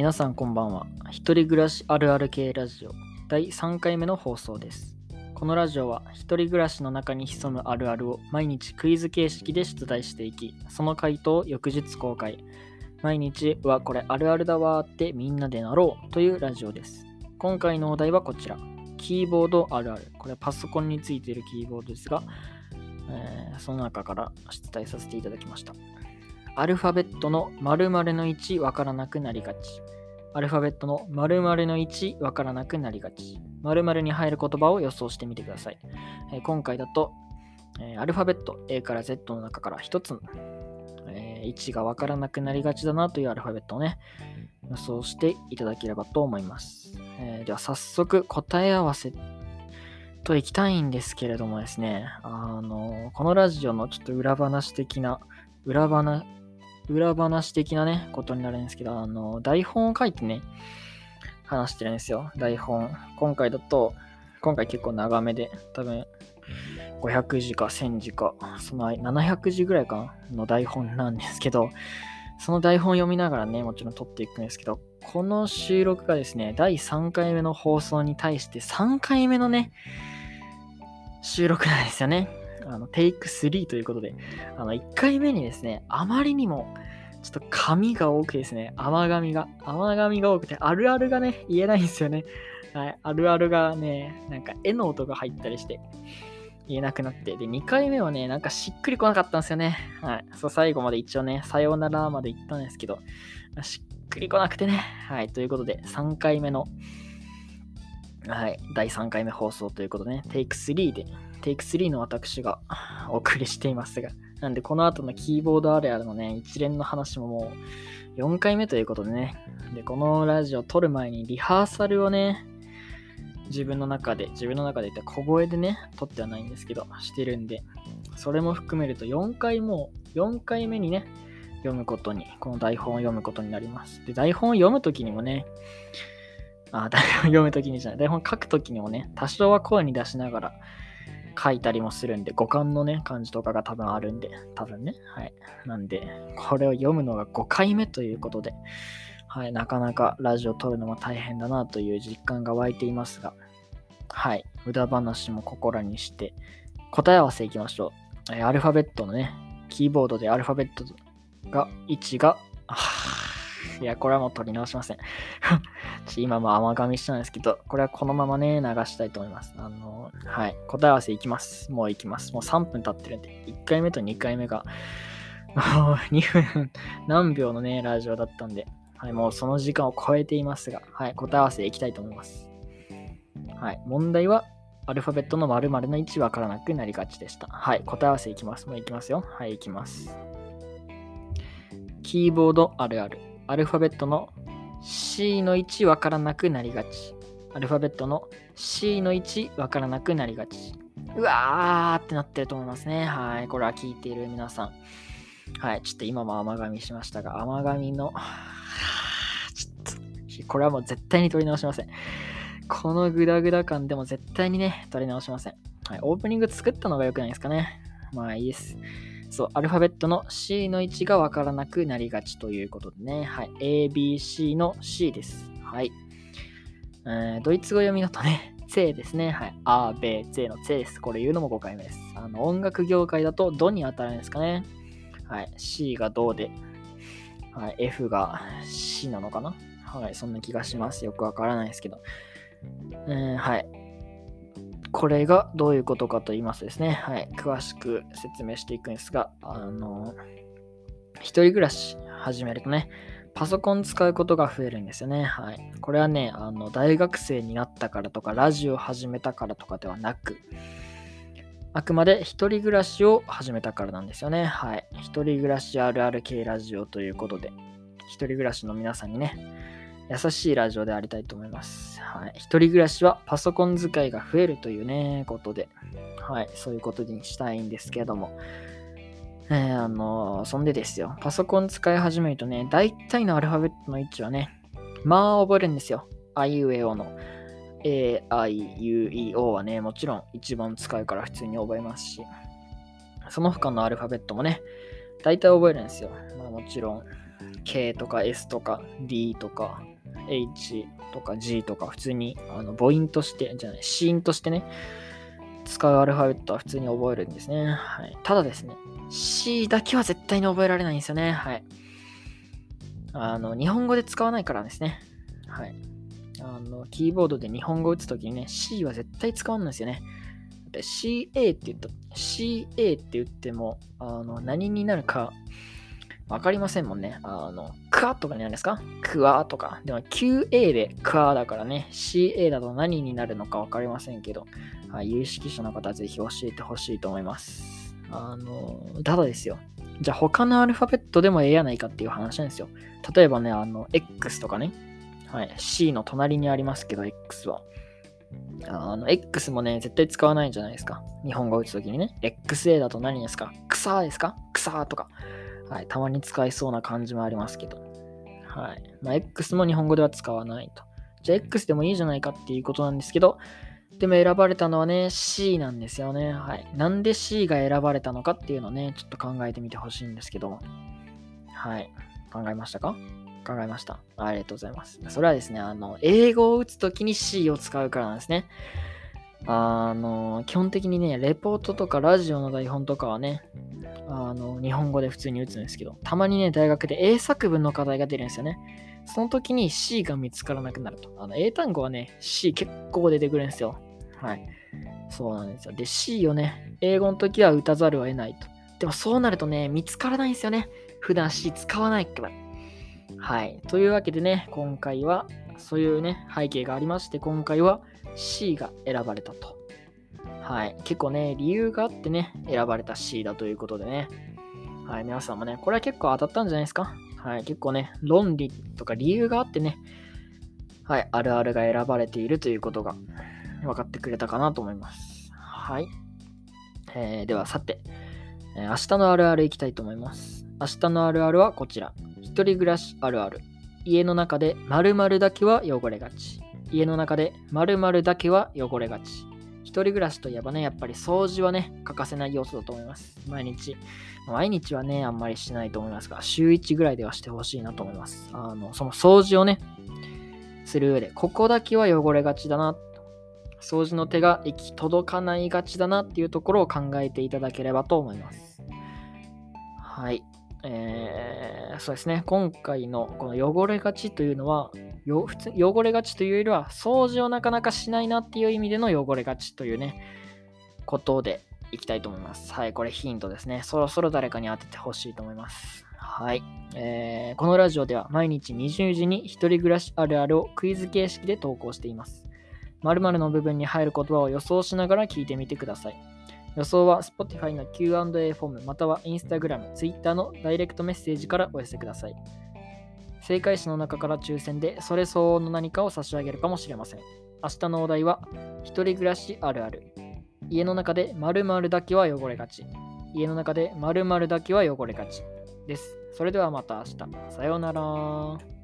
皆さんこんばんは。一人暮らしあるある系ラジオ第3回目の放送です。このラジオは一人暮らしの中に潜むあるあるを毎日クイズ形式で出題していき、その回答を翌日公開。毎日はこれあるあるだわーってみんなでなろうというラジオです。今回のお題はこちら。キーボードあるある。これパソコンについているキーボードですが、えーその中から出題させていただきました。アルファベットの〇〇の1わからなくなりがち。アルファベットの〇〇の1わからなくなりがち。〇〇に入る言葉を予想してみてください。えー今回だと、えーアルファベット A から Z の中から1つの、えー位置がわからなくなりがちだなというアルファベットをね、予想していただければと思います。えーでは早速答え合わせといきたいんですけれどもですね、あのこのラジオのちょっと裏話的な、裏話、裏話的なね、ことになるんですけど、あの、台本を書いてね、話してるんですよ。台本。今回だと、今回結構長めで、多分、500字か1000字か、その700字ぐらいかの台本なんですけど、その台本読みながらね、もちろん撮っていくんですけど、この収録がですね、第3回目の放送に対して3回目のね、収録なんですよね。あの、テイク3ということで、あの、1回目にですね、あまりにも、ちょっと紙が多くてですね、甘紙が、甘紙が多くて、あるあるがね、言えないんですよね。はい、あるあるがね、なんか絵の音が入ったりして、言えなくなって、で、2回目はね、なんかしっくりこなかったんですよね。はい、そう、最後まで一応ね、さようならまで言ったんですけど、しっくりこなくてね。はい、ということで、3回目の、はい、第3回目放送ということでね、テイク3で、テイク3の私が お送りしていますが、なんでこの後のキーボードあるあるのね、一連の話ももう4回目ということでね、で、このラジオ撮る前にリハーサルをね、自分の中で、自分の中で言った小声でね、撮ってはないんですけど、してるんで、それも含めると4回も、4回目にね、読むことに、この台本を読むことになります。で、台本を読むときにもね、あ、台本読むときにじゃない、台本書くときにもね、多少は声に出しながら書いたりもするんで、五感のね、感じとかが多分あるんで、多分ね、はい。なんで、これを読むのが5回目ということで、はい、なかなかラジオ撮るのも大変だなという実感が湧いていますが、はい、無駄話も心にして、答え合わせいきましょう。えアルファベットのね、キーボードでアルファベットが、位置が、あいや、これはもう取り直しません。ち今も甘噛みしたんですけど、これはこのままね、流したいと思います。あの、はい、答え合わせいきます。もういきます。もう3分経ってるんで、1回目と2回目が、もう2分何秒のね、ラジオだったんで、はい、もうその時間を超えていますが、はい、答え合わせいきたいと思います。はい、問題は、アルファベットの〇〇の位置わからなくなりがちでした。はい、答え合わせいきます。もういきますよ。はい、いきます。キーボードあるある。アルファベットの C の位置わからなくなりがち。アルファベットの C の位置わからなくなりがち。うわーってなってると思いますね。はい。これは聞いている皆さん。はい。ちょっと今も甘噛みしましたが、甘噛みの、ちょっと、これはもう絶対に取り直しません。このグダグダ感でも絶対にね、取り直しません。はい。オープニング作ったのが良くないですかね。まあいいです。そう、アルファベットの C の位置がわからなくなりがちということでね。はい。ABC の C です。はい。えードイツ語読みだとね、ツェですね。はい。アー、ベー、ツェのツェです。これ言うのも5回目です。あの、音楽業界だとドに当たるんですかね。はい。C がドで、はい。F が C なのかなはい。そんな気がします。よくわからないですけど。えーはい。これがどういうことかと言いますとですね、はい。詳しく説明していくんですが、あの、一人暮らし始めるとね、パソコン使うことが増えるんですよね。はい。これはね、あの、大学生になったからとか、ラジオ始めたからとかではなく、あくまで一人暮らしを始めたからなんですよね。はい。一人暮らしあるある系ラジオということで、一人暮らしの皆さんにね、優しいラジオでありたいと思います。はい。一人暮らしはパソコン使いが増えるというね、ことで、はい。そういうことにしたいんですけども、えーあのそんでですよ。パソコン使い始めるとね、大体のアルファベットの位置はね、まあ覚えるんですよ。あいうえおの。A, I, U, E, O はね、もちろん一番使うから普通に覚えますし、その他のアルファベットもね、大体覚えるんですよ。まあもちろん、K とか S とか D とか H とか G とか普通にあの母音として、じゃない、子音としてね、使うアルファベットは普通に覚えるんですね。はい、ただですね、C だけは絶対に覚えられないんですよね。はい。あの、日本語で使わないからですね。はい。あの、キーボードで日本語打つときにね、C は絶対使わないんですよね。で CA って言った、CA って言っても、あの、何になるかわかりませんもんね。あの、クワとかになるんですか？クワとか。でも QA でクワだからね、CA だと何になるのかわかりませんけど、はい、有識者の方はぜひ教えてほしいと思います。あの、ただですよ。じゃあ他のアルファベットでもええやないかっていう話なんですよ。例えばね、あの、X とかね。はい、C の隣にありますけど、X は。あの、X もね、絶対使わないんじゃないですか。日本語を打つときにね。XA だと何ですか？草ですか？草とか。はい、たまに使いそうな感じもありますけど。はい。まあ、X も日本語では使わないと。じゃあ X でもいいじゃないかっていうことなんですけど、でも選ばれたのはね、C なんですよね。はい。なんで C が選ばれたのかっていうのをね、ちょっと考えてみてほしいんですけど。はい。考えましたか？考えました。ありがとうございます。それはですね、あの、英語を打つときに C を使うからなんですね。あの、基本的にね、レポートとかラジオの台本とかはね、あの、日本語で普通に打つんですけど、たまにね、大学で英作文の課題が出るんですよね。その時に C が見つからなくなると。あの、英単語はね、C 結構出てくるんですよ。はい。そうなんですよ。で、C をね、英語の時は打たざるを得ないと。でもそうなるとね、見つからないんですよね。普段 C 使わないから。はい。というわけでね、今回は、そういうね、背景がありまして、今回は C が選ばれたと。はい。結構ね、理由があってね、選ばれた C だということでね。はい。皆さんもね、これは結構当たったんじゃないですか？はい。結構ね、論理とか理由があってね、はい。あるあるが選ばれているということが分かってくれたかなと思います。はい。えー、では、さて、えー、明日のあるあるいきたいと思います。明日のあるあるはこちら。一人暮らしあるある。家の中で〇〇だけは汚れがち。家の中で〇〇だけは汚れがち。一人暮らしといえばね、やっぱり掃除はね、欠かせない要素だと思います。毎日。毎日はね、あんまりしないと思いますが、週1ぐらいではしてほしいなと思います。あの、その掃除をね、する上で、ここだけは汚れがちだな。掃除の手が行き届かないがちだなっていうところを考えていただければと思います。はい。えー、そうですね。今回のこの汚れがちというのは、よ普通汚れがちというよりは、掃除をなかなかしないなっていう意味での汚れがちというね、ことでいきたいと思います。はい、これヒントですね。そろそろ誰かに当ててほしいと思います。はい、えー。このラジオでは毎日20時に一人暮らしあるあるをクイズ形式で投稿しています。〇〇の部分に入る言葉を予想しながら聞いてみてください。予想は Spotify の Q&A フォームまたは Instagram、Twitter のダイレクトメッセージからお寄せください。正解者の中から抽選でそれ相応の何かを差し上げるかもしれません。明日のお題は、一人暮らしあるある。家の中で〇〇だけは汚れがち。家の中で〇〇だけは汚れがち。です。それではまた明日。さようなら。